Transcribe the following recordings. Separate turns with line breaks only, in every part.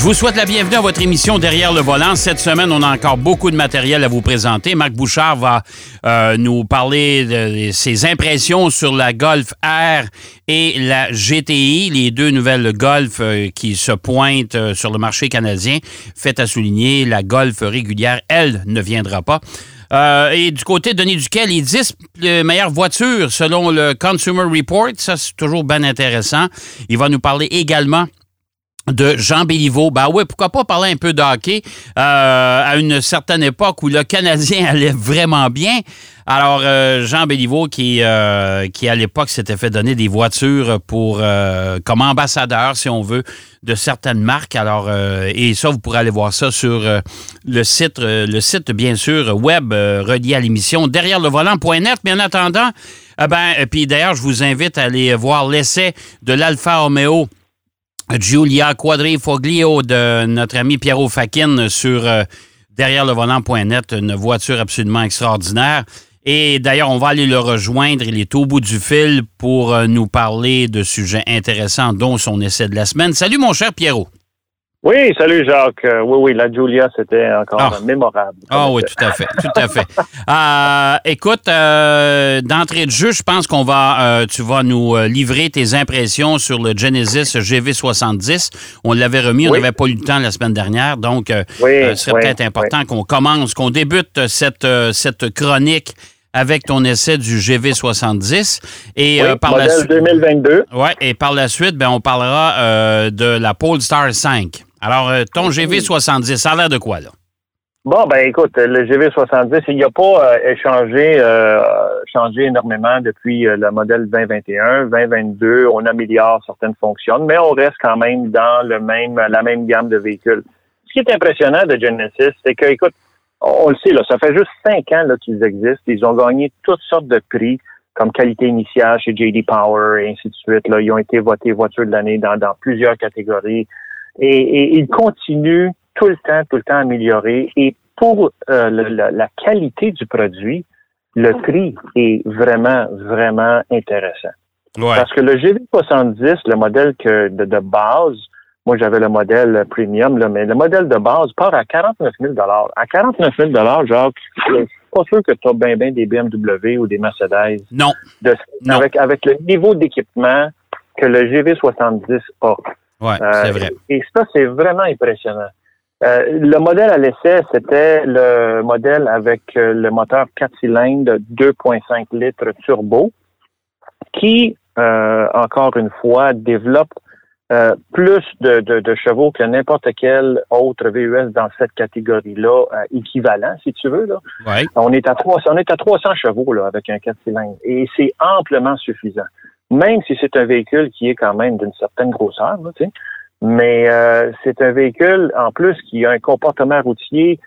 Je vous souhaite la bienvenue à votre émission Derrière le volant. Cette semaine, on a encore beaucoup de matériel à vous présenter. Marc Bouchard va euh, nous parler de ses impressions sur la Golf R et la GTI, les deux nouvelles Golf euh, qui se pointent euh, sur le marché canadien. Fait à souligner, la Golf régulière, elle, ne viendra pas. et du côté de Denis Duquet, les 10 meilleures voitures selon le Consumer Report, ça c'est toujours bien intéressant. Il va nous parler également de Jean Béliveau. Ben oui, pourquoi pas parler un peu de hockey euh, à une certaine époque où le Canadien allait vraiment bien. Alors, euh, Jean Béliveau, qui, euh, qui à l'époque s'était fait donner des voitures pour comme ambassadeur, si on veut, de certaines marques. Alors, et ça, vous pourrez aller voir ça sur le site, le site, bien sûr, web relié à l'émission derrière le volant.net. Mais en attendant, ben, puis d'ailleurs, je vous invite à aller voir l'essai de l'Alfa Romeo Giulia Quadrifoglio de notre ami Pierrot Fakin sur euh, derrière le volant.net, une voiture absolument extraordinaire. Et d'ailleurs, on va aller le rejoindre. Il est au bout du fil pour euh, nous parler de sujets intéressants, dont son essai de la semaine. Salut, mon cher Pierrot.
Oui, salut Jacques. Euh, oui, oui, la Julia, c'était encore ah. mémorable.
Ah oui, tout à fait, tout à fait. Euh, écoute, euh, d'entrée de jeu, je pense qu'on va, tu vas nous livrer tes impressions sur le Genesis GV70. On l'avait remis, on n'avait pas eu le temps la semaine dernière, donc ce serait peut-être important qu'on commence, qu'on débute cette, cette chronique avec ton essai du GV70.
Et par la suite. 2022.
Ouais, et par la suite, ben, on parlera de la Polestar 5. Alors, euh, ton GV70, ça a l'air de quoi, là?
Bon, ben écoute, le GV70, il n'y a pas euh, échangé, euh, changé énormément depuis le modèle 2021. 2022, on améliore certaines fonctions, mais on reste quand même dans le même, la même gamme de véhicules. Ce qui est impressionnant de Genesis, c'est que, écoute, on, le sait, là, ça fait juste cinq ans qu'ils existent. Ils ont gagné toutes sortes de prix comme qualité initiale chez JD Power et ainsi de suite. Là. Ils ont été votés voiture de l'année dans, dans plusieurs catégories. Et, il continue tout le temps, tout le temps à améliorer. Et pour euh, la, qualité du produit, le prix est vraiment, vraiment intéressant. Parce que le GV70, le modèle que de, base, moi j'avais le modèle premium, là, mais le modèle de base part à 49 000 À 49 000 Jacques, je suis pas sûr que tu as bien, bien des BMW ou des Mercedes.
Non.
Avec, avec le niveau d'équipement que le GV70 a.
C'est euh, vrai.
Et ça, c'est vraiment impressionnant. Euh, le modèle à l'essai, c'était le modèle avec euh, le moteur 4 cylindres 2.5 litres turbo qui, encore une fois, développe plus de, de, chevaux que n'importe quel autre VUS dans cette catégorie-là, équivalent, si tu veux. Là. On est à 300, on est à 300 chevaux là, avec un 4 cylindres et c'est amplement suffisant même si c'est un véhicule qui est quand même d'une certaine grosseur, sais. Mais euh, c'est un véhicule, en plus, qui a un comportement routier.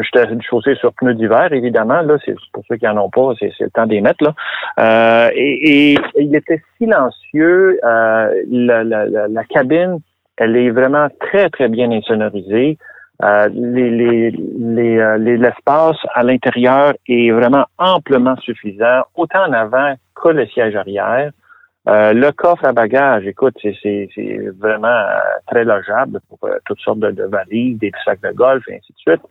J'étais chaussé sur pneus d'hiver, évidemment. Là, c'est pour ceux qui n'en ont pas, c'est le temps des mettre. Là. Euh, et, et, il était silencieux. Euh, la, la, la, cabine, elle est vraiment très, très bien insonorisée. Euh, les, les, les, l'espace à l'intérieur est vraiment amplement suffisant, autant en avant que le siège arrière. Euh, le coffre à bagages, écoute, c'est vraiment euh, très logeable pour euh, toutes sortes de, valises, des sacs de golf et ainsi de suite.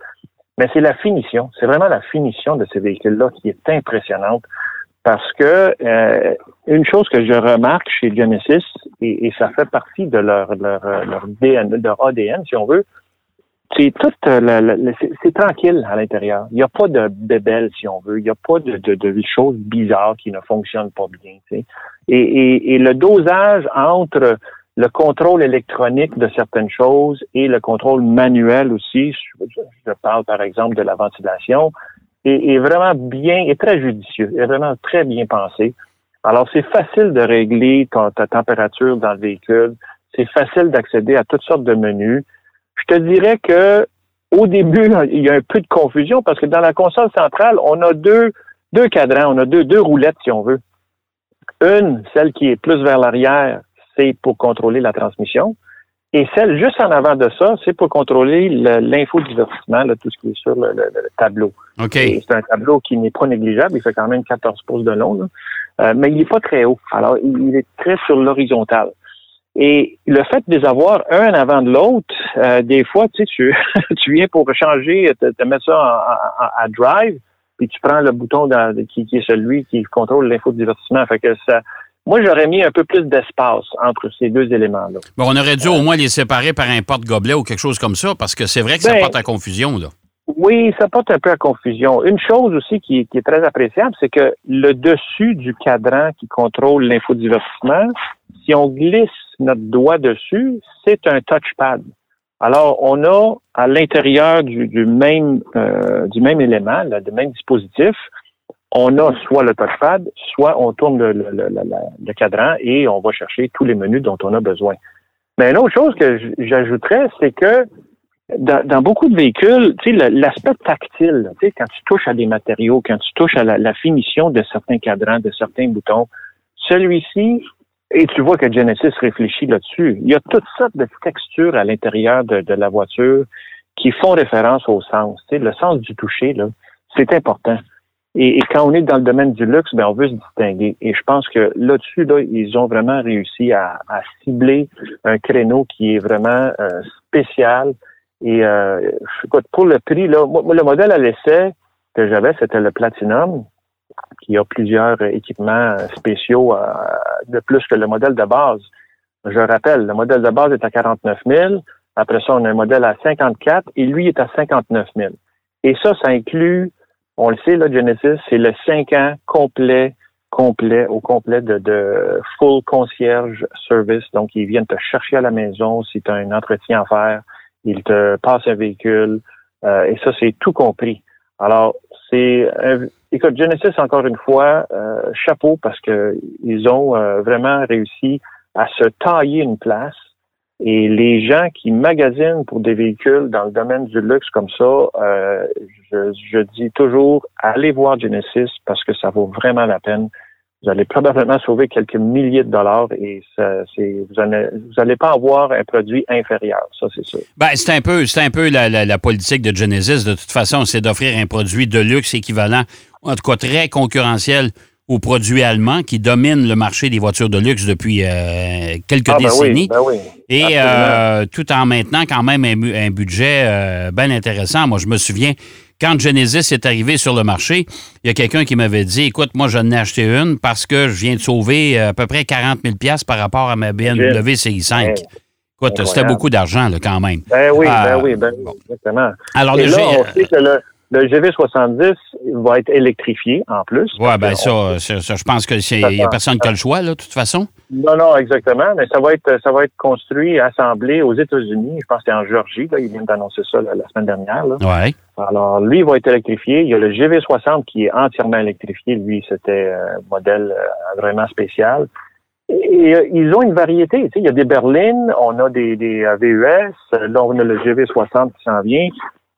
Mais c'est la finition, c'est vraiment la finition de ces véhicules-là qui est impressionnante parce que une chose que je remarque chez Genesis, et, ça fait partie de leur, leur, leur, DN, leur ADN, si on veut, c'est tout euh, c'est tranquille à l'intérieur. Il n'y a pas de bébelle, si on veut. Il n'y a pas de, choses bizarres qui ne fonctionnent pas bien. Et, et, et, le dosage entre le contrôle électronique de certaines choses et le contrôle manuel aussi, je, parle par exemple de la ventilation, est, vraiment bien, est très judicieux, est vraiment très bien pensé. Alors c'est facile de régler ta température dans le véhicule, c'est facile d'accéder à toutes sortes de menus. Je te dirais que au début, il y a un peu de confusion parce que dans la console centrale, on a deux, deux cadrans, on a deux, deux roulettes, si on veut. Une, celle qui est plus vers l'arrière, c'est pour contrôler la transmission. Et celle juste en avant de ça, c'est pour contrôler l'infodivertissement, tout ce qui est sur le, tableau. C'est un tableau qui n'est pas négligeable. Il fait quand même 14 pouces de long, euh, mais il n'est pas très haut. Alors, il est très sur l'horizontale. Et le fait de les avoir un avant de l'autre, euh, des fois, tu sais, tu, tu viens pour changer, te, te mettre ça à drive, puis tu prends le bouton qui, qui, est celui qui contrôle l'infodivertissement. Fait que ça, moi, j'aurais mis un peu plus d'espace entre ces deux éléments-là.
Bon, on aurait dû au moins les séparer par un porte-gobelet ou quelque chose comme ça, parce que c'est vrai que ça ben, porte à confusion, là.
Oui, ça porte un peu à confusion. Une chose aussi qui, est très appréciable, c'est que le dessus du cadran qui contrôle l'infodivertissement, si on glisse notre doigt dessus, c'est un touchpad. Alors, on a à l'intérieur du, même euh, même élément, du même dispositif, on a soit le touchpad, soit on tourne le, cadran et on va chercher tous les menus dont on a besoin. Mais une autre chose que j'ajouterais, c'est que dans, beaucoup de véhicules, l'aspect tactile, quand tu touches à des matériaux, quand tu touches à la, finition de certains cadrans, de certains boutons, celui-ci, et tu vois que Genesis réfléchit là-dessus, il y a toutes sortes de textures à l'intérieur de, la voiture qui font référence au sens. Tu sais, le sens du toucher, là, c'est important. Et, quand on est dans le domaine du luxe, ben on veut se distinguer. Et je pense que là-dessus, là, ils ont vraiment réussi à, cibler un créneau qui est vraiment euh, spécial, et euh, pour le prix, là, moi, le modèle à l'essai que j'avais, c'était le Platinum, qui a plusieurs équipements spéciaux euh, de plus que le modèle de base. Je rappelle, le modèle de base est à 49 000. Après ça, on a un modèle à 54 et lui est à 59 000. Et ça, ça inclut, on le sait, là, Genesis, c'est le 5 ans complet, complet, au complet de, full concierge service. Donc, ils viennent te chercher à la maison si tu as un entretien à faire il te passe un véhicule, euh, et ça, c'est tout compris. Alors, c'est écoute, Genesis, encore une fois, euh, chapeau parce que ils ont euh, vraiment réussi à se tailler une place. Et les gens qui magasinent pour des véhicules dans le domaine du luxe comme ça, je, je dis toujours, allez voir Genesis parce que ça vaut vraiment la peine vous allez probablement sauver quelques milliers de dollars et ça, vous n'allez pas avoir un produit inférieur, ça c'est sûr.
Ben, c'est un peu, c'est un peu la, politique de Genesis. De toute façon, c'est d'offrir un produit de luxe équivalent, en tout cas très concurrentiel aux produits allemands qui dominent le marché des voitures de luxe depuis euh, quelques ah, ben décennies.
Ben oui,
et euh, tout en maintenant quand même un, budget euh, bien intéressant. Moi, je me souviens, quand Genesis est arrivé sur le marché, il y a quelqu'un qui m'avait dit Écoute, moi, j'en ai acheté une parce que je viens de sauver à peu près 40 000 par rapport à ma BMW CI5. Écoute, c'était beaucoup d'argent quand même.
Ben oui, ben oui, ben exactement. Alors, Et là, on sait que le, le GV70 va être électrifié en plus.
Oui, bien ça, je pense qu'il n'y a personne qui a le choix, là, de toute façon.
Non, non, exactement. Mais ça va être ça va être construit, assemblé aux États-Unis. Je pense que c'est en Géorgie. Là, ils viennent d'annoncer ça la, semaine dernière.
Oui.
Alors, lui, il va être électrifié. Il y a le GV60 qui est entièrement électrifié. Lui, c'était un modèle euh, vraiment spécial. Et, euh, ils ont une variété. Tu sais, il y a des berlines, on a des, des euh, VUS. Là, on a le GV60 qui s'en vient.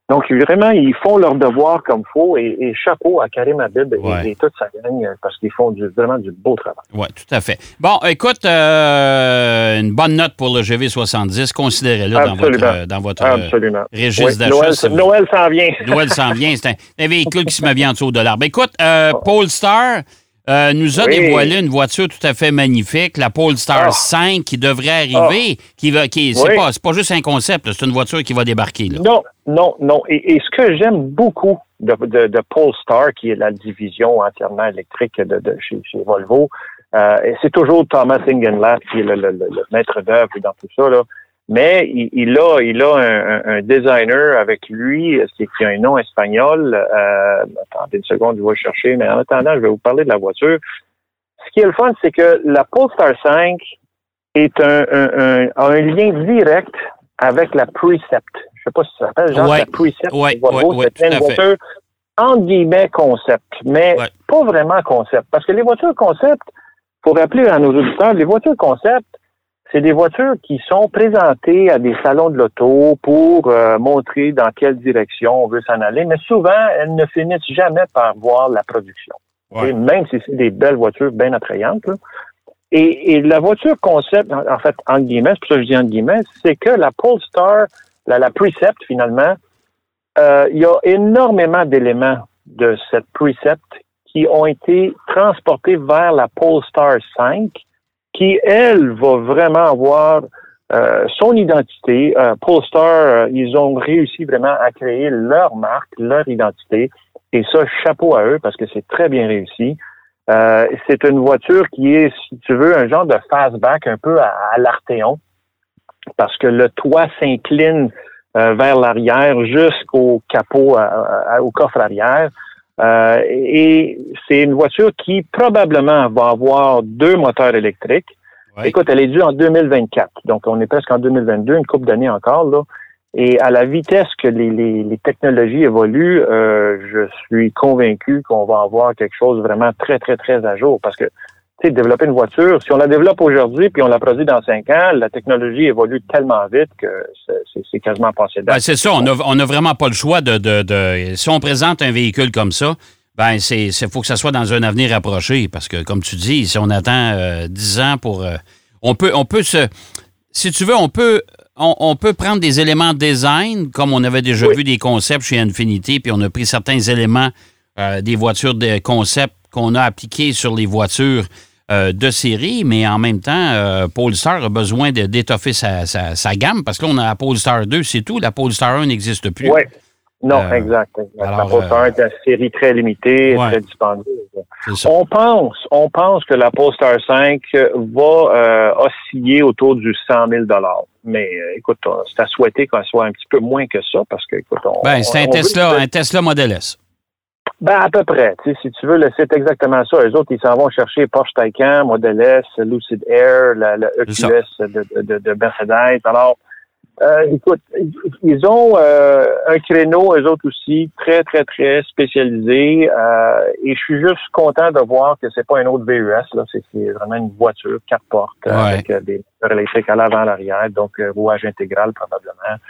Donc, vraiment, ils font leur devoir comme faut et, chapeau à Karim Habib et, toute sa gang parce qu'ils font vraiment du beau travail.
Oui, tout à fait. Bon, écoute, euh, une bonne note pour le GV70. Considérez-le dans votre, dans votre
Absolument.
registre
d'achat. Noël, s'en vient.
Noël s'en vient. C'est un, véhicule qui se met bien en dessous de l'arbre. Écoute, euh, Polestar euh, nous a dévoilé une voiture tout à fait magnifique, la Polestar 5, ah. qui devrait arriver. Ah. Qui va, qui, c'est, pas, pas juste un concept, c'est une voiture qui va débarquer. Là.
Non, non, non. Et, ce que j'aime beaucoup de, de, Polestar, qui est la division entièrement électrique de, de chez, Volvo, euh, c'est toujours Thomas Ingenlath qui est le, le, le maître d'œuvre dans tout ça. Là. Mais il, a, il a un, designer avec lui qui, a un nom espagnol. Euh, attendez une seconde, je vais chercher. Mais en attendant, je vais vous parler de la voiture. Ce qui est le fun, c'est que la Polestar 5 est un, un, a un lien direct avec la Precept. Je sais pas si ça s'appelle, genre la Precept.
Ouais, ouais,
c'est une voiture entre guillemets concept, mais pas vraiment concept. Parce que les voitures concept, pour rappeler à nos auditeurs, les voitures concept, c'est des voitures qui sont présentées à des salons de l'auto pour euh, montrer dans quelle direction on veut s'en aller, mais souvent, elles ne finissent jamais par voir la production. même si c'est des belles voitures bien attrayantes. Et, la voiture concept, en, fait, en guillemets, c'est pour ça que je dis en guillemets, c'est que la Polestar, la, la Precept, finalement, euh, il y a énormément d'éléments de cette Precept qui ont été transportés vers la Polestar 5, qui, elle, va vraiment avoir euh, son identité. Euh, Polestar, euh, ils ont réussi vraiment à créer leur marque, leur identité. Et ça, chapeau à eux parce que c'est très bien réussi. Euh, c'est une voiture qui est, si tu veux, un genre de fastback un peu à, à l'Arteon parce que le toit s'incline euh, vers l'arrière jusqu'au capot, au coffre arrière. Euh, et c'est une voiture qui probablement va avoir deux moteurs électriques. Écoute, elle est due en 2024, donc on est presque en 2022, une couple d'années encore là. Et à la vitesse que les, les, les technologies évoluent, euh, je suis convaincu qu'on va avoir quelque chose vraiment très, très, très à jour. Parce que, sais, développer une voiture, si on la développe aujourd'hui puis on la produit dans cinq ans, la technologie évolue tellement vite que c'est quasiment passé
ben, C'est ça, on n'a on a vraiment pas le choix de, de, de... Si on présente un véhicule comme ça, ben c'est faut que ça soit dans un avenir approché. Parce que, comme tu dis, si on attend euh, dix ans pour... Euh, on peut, on peut se... Si tu veux, on peut on, peut prendre des éléments design, comme on avait déjà vu des concepts chez Infinity, puis on a pris certains éléments euh, des voitures de concept qu'on a appliqués sur les voitures euh, de série, mais en même temps, euh, Polestar a besoin d'étoffer sa, sa, gamme, parce que là, on a la Polestar 2, c'est tout. La Polestar 1 n'existe plus.
Oui. Non, euh, exact. la Polestar est une série très limitée, très dispendieuse. On pense, on pense que la Polestar 5 va osciller autour du 100 000 mais euh, écoute, c'est à souhaiter qu'on soit un petit peu moins que ça parce que, écoute, on.
Ben, c'est un, Tesla, un Tesla Model S.
Ben, à peu près. Tu sais, si tu veux, c'est exactement ça. Les autres, ils s'en vont chercher Porsche Taycan, Model S, Lucid Air, le EQS de, de, de, Mercedes. Alors, euh, écoute, ils ont euh, un créneau, eux autres aussi, très, très, très spécialisé. Euh, et je suis juste content de voir que c'est pas un autre VUS, là. C'est vraiment une voiture, quatre portes, avec des moteurs électriques à l'avant, à l'arrière, donc rouage intégral probablement,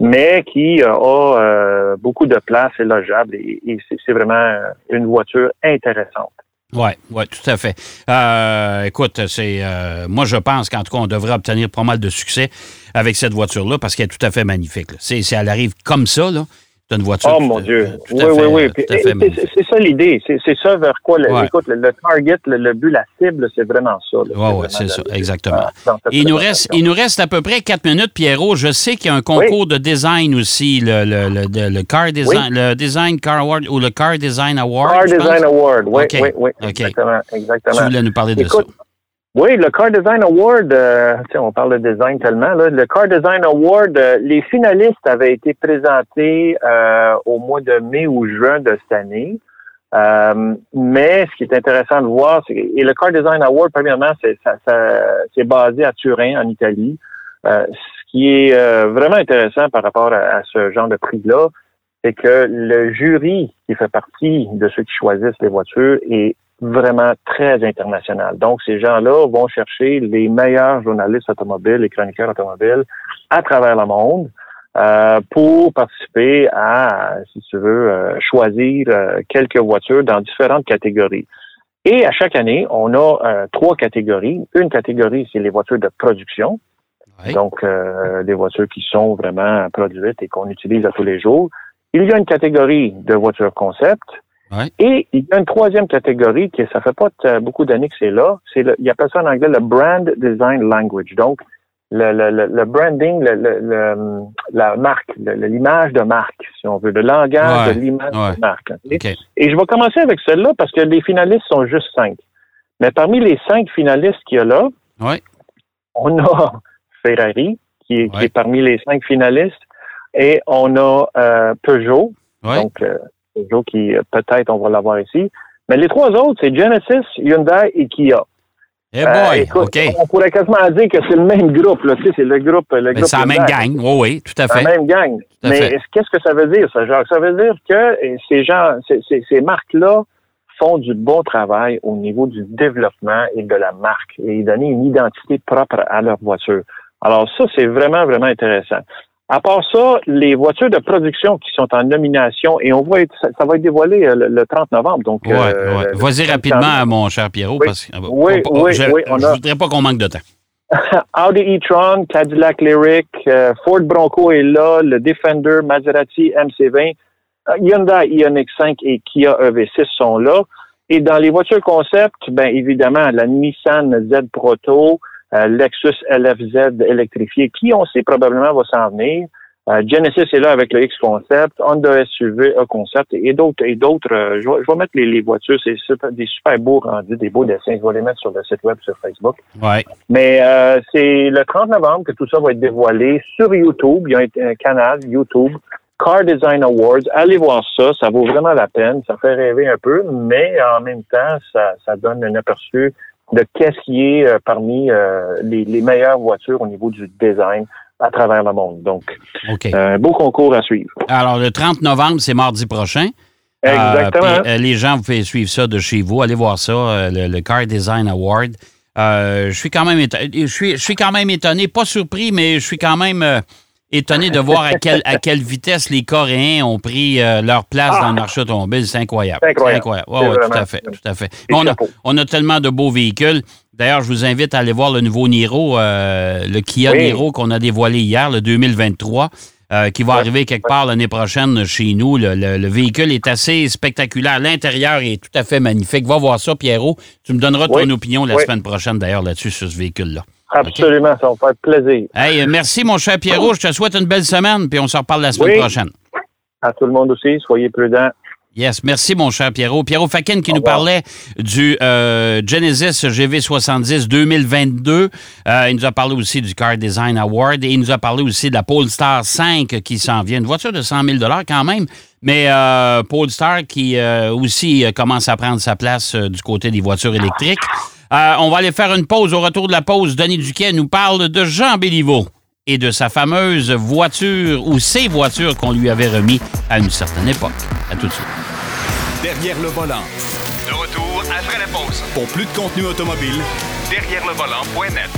mais qui a beaucoup de place et logeable. Et, c'est vraiment une voiture intéressante.
Oui, ouais, tout à fait. Euh, écoute, c'est euh, moi je pense qu'en tout cas, on devrait obtenir pas mal de succès avec cette voiture-là parce qu'elle est tout à fait magnifique. C'est, elle arrive comme ça, là, c'est une voiture.
Oh mon Dieu. oui, oui, oui, C'est ça l'idée. C'est ça vers quoi. Le, Écoute, le, target, le, but, la cible, c'est vraiment ça.
Oui, oui, c'est ça, exactement. il, nous reste, il nous reste à peu près quatre minutes, Pierrot. Je sais qu'il y a un concours de design aussi, le, le, Car Design, le Design Car Award ou le Car Design Award.
Car Design Award, oui, oui, oui. Exactement, exactement.
Tu voulais nous parler de ça.
Oui, le Car Design Award, euh, on parle de design tellement, là, le Car Design Award, euh, les finalistes avaient été présentés euh, au mois de mai ou juin de cette année. Euh, mais ce qui est intéressant de voir, c'est et le Car Design Award, premièrement, c'est ça, ça, basé à Turin, en Italie. ce qui est vraiment intéressant par rapport à, à ce genre de prix-là, c'est que le jury qui fait partie de ceux qui choisissent les voitures est vraiment très international. Donc, ces gens-là vont chercher les meilleurs journalistes automobiles et chroniqueurs automobiles à travers le monde euh, pour participer à, si tu veux, euh, choisir euh, quelques voitures dans différentes catégories. Et à chaque année, on a trois catégories. Une catégorie, c'est les voitures de production. Donc, des voitures qui sont vraiment produites et qu'on utilise à tous les jours. Il y a une catégorie de voitures concept et il y a une troisième catégorie qui, ça fait pas beaucoup d'années que c'est là. C'est le, il appelle ça en anglais le brand design language. Donc, le, le, le branding, le, la marque, l'image de marque, si on veut, le langage de l'image de marque. Et je vais commencer avec celle-là parce que les finalistes sont juste cinq. Mais parmi les cinq finalistes qu'il y a là, on a Ferrari, qui est, qui est, parmi les cinq finalistes, et on a euh, Peugeot, donc euh, qui, euh, peut-être, on va l'avoir ici. Mais les trois autres, c'est Genesis, Hyundai et Kia.
Eh boy, euh, OK.
On pourrait quasiment dire que c'est le même groupe, là. Tu sais, c'est le groupe. Le groupe
c'est la même gang, oui, oui, tout à fait.
la même gang. Mais qu'est-ce que ça veut dire, ça, Jacques? Ça veut dire que ces gens, ces, ces marques-là font du bon travail au niveau du développement et de la marque et donner une identité propre à leur voiture. Alors ça, c'est vraiment, vraiment intéressant. À part ça, les voitures de production qui sont en nomination, et on va être, ça, va être dévoilé euh, le, 30 novembre. Donc,
ouais, euh, Vas-y rapidement, mon cher Pierrot,
oui,
parce que
oui, oui,
je
ne
voudrais pas qu'on manque de temps.
Audi e-tron, Cadillac Lyric, euh, Ford Bronco est là, le Defender, Maserati MC20, Hyundai Ioniq 5 et Kia EV6 sont là. Et dans les voitures concept, ben évidemment, la Nissan Z Proto, euh, Lexus LFZ électrifié, qui on sait probablement va s'en venir. Euh, Genesis est là avec le X Concept, Honda SUV A Concept et d'autres et d'autres. Euh, je, vais, mettre les, voitures, c'est des super beaux rendus, des beaux dessins. Je vais les mettre sur le site web sur Facebook.
Ouais.
Mais c'est le 30 novembre que tout ça va être dévoilé sur YouTube. Il y a un, un canal YouTube Car Design Awards. Allez voir ça, ça vaut vraiment la peine. Ça fait rêver un peu, mais en même temps, ça, ça donne un aperçu de qu'est-ce qui est euh, parmi euh, les, meilleures voitures au niveau du design à travers le monde. Donc, un beau concours à suivre.
Alors, le 30 novembre, c'est mardi prochain.
Exactement.
Euh, les gens, vous pouvez suivre ça de chez vous. Allez voir ça, le, Car Design Award. je suis quand même je suis, je suis quand même étonné, pas surpris, mais je suis quand même étonné de voir à, quelle, à quelle vitesse les Coréens ont pris euh, leur place dans le ah! marché automobile. C'est incroyable.
C'est incroyable.
Oui, tout à fait. Tout à fait. On a, on a, tellement de beaux véhicules. D'ailleurs, je vous invite à aller voir le nouveau Niro, euh, le Kia Niro qu'on a dévoilé hier, le 2023. Euh, qui va arriver quelque part l'année prochaine chez nous. Le, véhicule est assez spectaculaire. L'intérieur est tout à fait magnifique. Va voir ça, Pierrot. Tu me donneras ton opinion la semaine prochaine, d'ailleurs, là-dessus, sur ce véhicule-là.
Absolument, ça va faire plaisir.
Hey, merci, mon cher Pierrot. Je te souhaite une belle semaine, puis on se reparle la semaine prochaine.
À tout le monde aussi, soyez prudents.
Yes, merci mon cher Pierrot. Pierrot Fakin qui nous parlait du euh, Genesis GV70 2022. Euh, il nous a parlé aussi du Car Design Award et il nous a parlé aussi de la Polestar 5 qui s'en vient. Une voiture de 100 000 quand même, mais euh, Polestar qui euh, aussi commence à prendre sa place du côté des voitures électriques. On va aller faire une pause. Au retour de la pause, Denis Duquet nous parle de Jean Béliveau et de sa fameuse voiture ou ses voitures qu'on lui avait remis à une certaine époque. À tout de suite.
Derrière le volant. De retour après la pause. Pour plus de contenu automobile, derrière le volant.net.